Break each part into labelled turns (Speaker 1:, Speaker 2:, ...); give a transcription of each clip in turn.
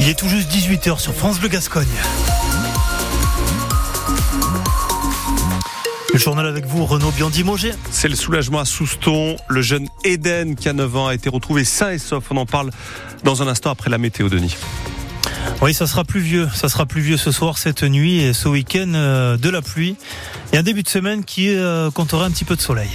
Speaker 1: Il est tout juste 18h sur France Bleu Gascogne. Le journal avec vous, Renaud Biandimogé.
Speaker 2: C'est le soulagement à Souston. Le jeune Eden, qui a 9 ans, a été retrouvé sain et sauf. On en parle dans un instant après la météo, Denis.
Speaker 1: Oui, ça sera pluvieux. Ça sera pluvieux ce soir, cette nuit et ce week-end euh, de la pluie. Et un début de semaine qui euh, comptera un petit peu de soleil.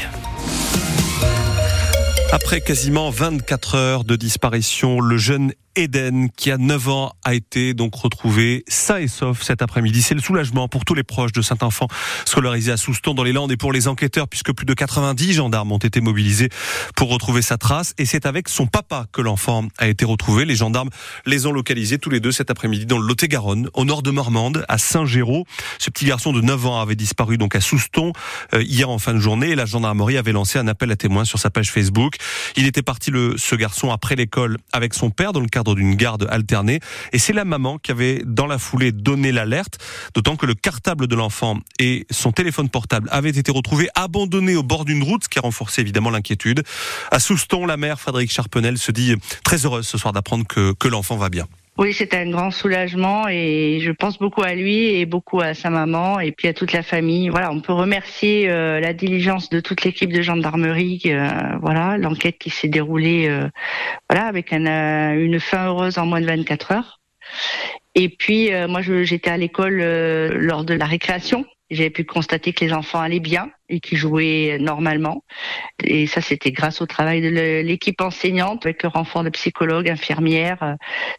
Speaker 2: Après quasiment 24 heures de disparition, le jeune Eden, qui a 9 ans, a été donc retrouvé sain et sauf cet après-midi. C'est le soulagement pour tous les proches de cet enfant scolarisé à Souston dans les Landes et pour les enquêteurs puisque plus de 90 gendarmes ont été mobilisés pour retrouver sa trace. Et c'est avec son papa que l'enfant a été retrouvé. Les gendarmes les ont localisés tous les deux cet après-midi dans le Lot-et-Garonne, au nord de Marmande, à Saint-Géraud. Ce petit garçon de 9 ans avait disparu donc à Souston euh, hier en fin de journée et la gendarmerie avait lancé un appel à témoins sur sa page Facebook. Il était parti le, ce garçon après l'école avec son père dans le d'une garde alternée. Et c'est la maman qui avait, dans la foulée, donné l'alerte, d'autant que le cartable de l'enfant et son téléphone portable avaient été retrouvés abandonnés au bord d'une route, ce qui a renforcé évidemment l'inquiétude. À Souston, la mère, Frédéric Charpenel, se dit très heureuse ce soir d'apprendre que, que l'enfant va bien.
Speaker 3: Oui, c'est un grand soulagement et je pense beaucoup à lui et beaucoup à sa maman et puis à toute la famille. Voilà, on peut remercier euh, la diligence de toute l'équipe de gendarmerie. Euh, voilà, l'enquête qui s'est déroulée, euh, voilà, avec un, une fin heureuse en moins de 24 heures. Et puis moi, j'étais à l'école lors de la récréation. J'avais pu constater que les enfants allaient bien et qui jouaient normalement. Et ça, c'était grâce au travail de l'équipe enseignante avec le renfort de psychologues, infirmières. Euh,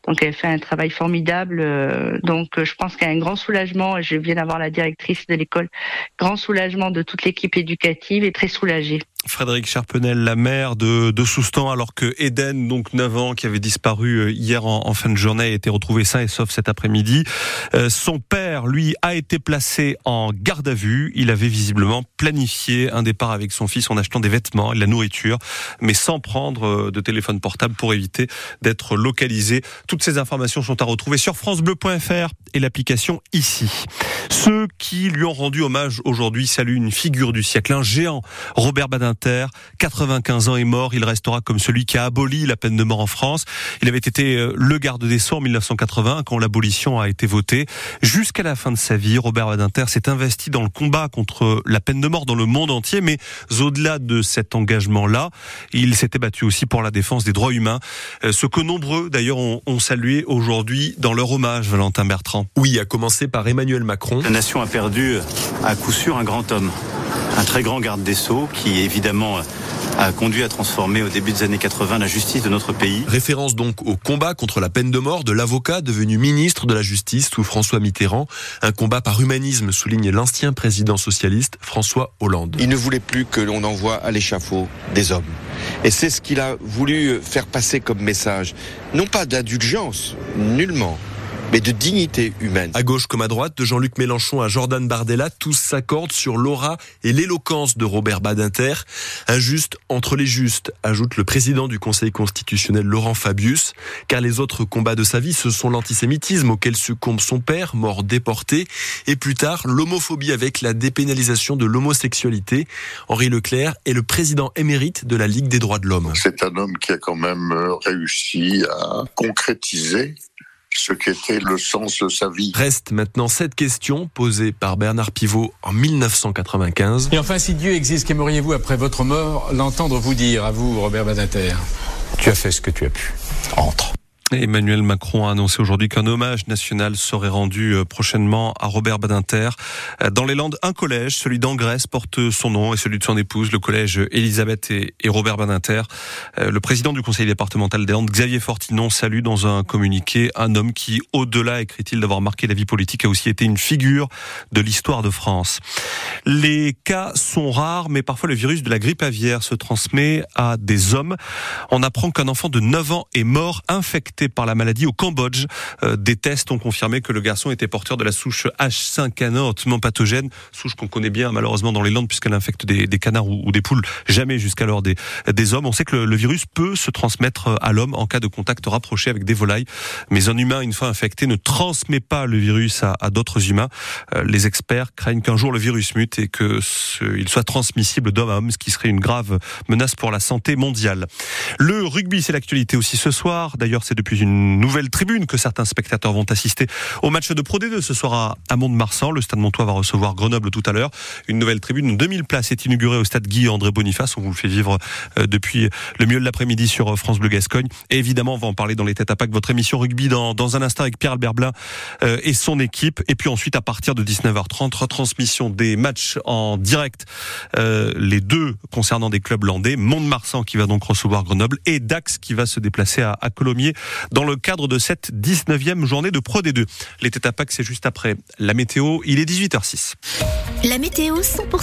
Speaker 3: donc, elle fait un travail formidable. Euh, donc, euh, je pense qu'il y a un grand soulagement. Je viens d'avoir la directrice de l'école. Grand soulagement de toute l'équipe éducative et très soulagée.
Speaker 2: Frédéric Charpenel, la mère de, de Soustan, alors que Eden, donc 9 ans, qui avait disparu hier en, fin de journée, a été retrouvé sain et sauf cet après-midi. son père, lui, a été placé en garde à vue. Il avait visiblement planifié un départ avec son fils en achetant des vêtements et de la nourriture, mais sans prendre euh, de téléphone portable pour éviter d'être localisé. Toutes ces informations sont à retrouver sur francebleu.fr et l'application ici. Ceux qui lui ont rendu hommage aujourd'hui saluent une figure du siècle, un géant, Robert Badinter, 95 ans est mort, il restera comme celui qui a aboli la peine de mort en France. Il avait été euh, le garde des Sceaux en 1980 quand l'abolition a été votée. Jusqu'à la fin de sa vie, Robert Badinter s'est investi dans le combat contre la peine de mort dans le monde entier, mais au-delà de cet engagement-là, il s'était battu aussi pour la défense des droits humains, euh, ce que nombreux d'ailleurs ont, ont salué aujourd'hui dans leur hommage, Valentin Bertrand.
Speaker 4: Oui, à commencer par Emmanuel Macron.
Speaker 5: La nation a perdu à coup sûr un grand homme, un très grand garde des Sceaux qui évidemment a conduit à transformer au début des années 80 la justice de notre pays.
Speaker 4: Référence donc au combat contre la peine de mort de l'avocat devenu ministre de la Justice sous François Mitterrand. Un combat par humanisme, souligne l'ancien président socialiste François Hollande.
Speaker 6: Il ne voulait plus que l'on envoie à l'échafaud des hommes. Et c'est ce qu'il a voulu faire passer comme message. Non pas d'indulgence, nullement, mais de dignité humaine.
Speaker 4: À gauche comme à droite, de Jean-Luc Mélenchon à Jordan Bardella, tous s'accordent sur l'aura et l'éloquence de Robert Badinter. Injuste entre les justes, ajoute le président du Conseil constitutionnel Laurent Fabius, car les autres combats de sa vie, ce sont l'antisémitisme auquel succombe son père, mort déporté, et plus tard l'homophobie avec la dépénalisation de l'homosexualité. Henri Leclerc est le président émérite de la Ligue des droits de l'homme.
Speaker 7: C'est un homme qui a quand même euh, réussi à concrétiser ce qu'était le sens de sa vie.
Speaker 4: Reste maintenant cette question posée par Bernard Pivot en 1995.
Speaker 8: Et enfin, si Dieu existe, qu'aimeriez-vous après votre mort l'entendre vous dire, à vous, Robert Badinter Tu as fait ce que tu as pu. Entre.
Speaker 2: Emmanuel Macron a annoncé aujourd'hui qu'un hommage national serait rendu euh, prochainement à Robert Badinter. Euh, dans les Landes, un collège, celui d'Angresse, porte son nom et celui de son épouse, le collège Elisabeth et, Robert Badinter. Euh, le président du conseil départemental des Landes, Xavier Fortinon, salue dans un communiqué un homme qui, au-delà, écrit-il, d'avoir marqué la vie politique, a aussi été une figure de l'histoire de France. Les cas sont rares, mais parfois le virus de la grippe aviaire se transmet à des hommes. On apprend qu'un enfant de 9 ans est mort infecté par la maladie au Cambodge. Euh, des tests ont confirmé que le garçon était porteur de la souche H5N1 hautement pathogène, souche qu'on connaît bien malheureusement dans les Landes puisqu'elle infecte des, canards ou, des poules, jamais jusqu'alors des, des hommes. On sait que le, virus peut se transmettre à l'homme en cas de contact rapproché avec des volailles, mais un humain une fois infecté ne transmet pas le virus à, d'autres humains. Euh, les experts craignent qu'un jour le virus mute et que il soit transmissible d'homme à homme, ce qui serait une grave menace pour la santé mondiale. Le rugby, c'est l'actualité aussi ce soir. D'ailleurs, c'est depuis puis une nouvelle tribune que certains spectateurs vont assister au match de Pro D2 ce soir à Mont-de-Marsan. Le Stade Montois va recevoir Grenoble tout à l'heure. Une nouvelle tribune, 2000 places, est inaugurée au Stade Guy André Boniface. On vous le fait vivre euh, depuis le milieu de l'après-midi sur France Bleu Gascogne. Et évidemment, on va en parler dans les têtes à pack, votre émission rugby dans, dans un instant avec Pierre Albert Blin et son équipe. Et puis ensuite, à partir de 19h30, retransmission des matchs en direct. les deux concernant des clubs landais. Mont-de-Marsan qui va donc recevoir Grenoble et Dax qui va se déplacer à, à Colomiers dans le cadre de cette 19e journée de Pro D2. Les têtes à pack, c'est juste après la météo. Il est 18h06.
Speaker 9: La météo 100%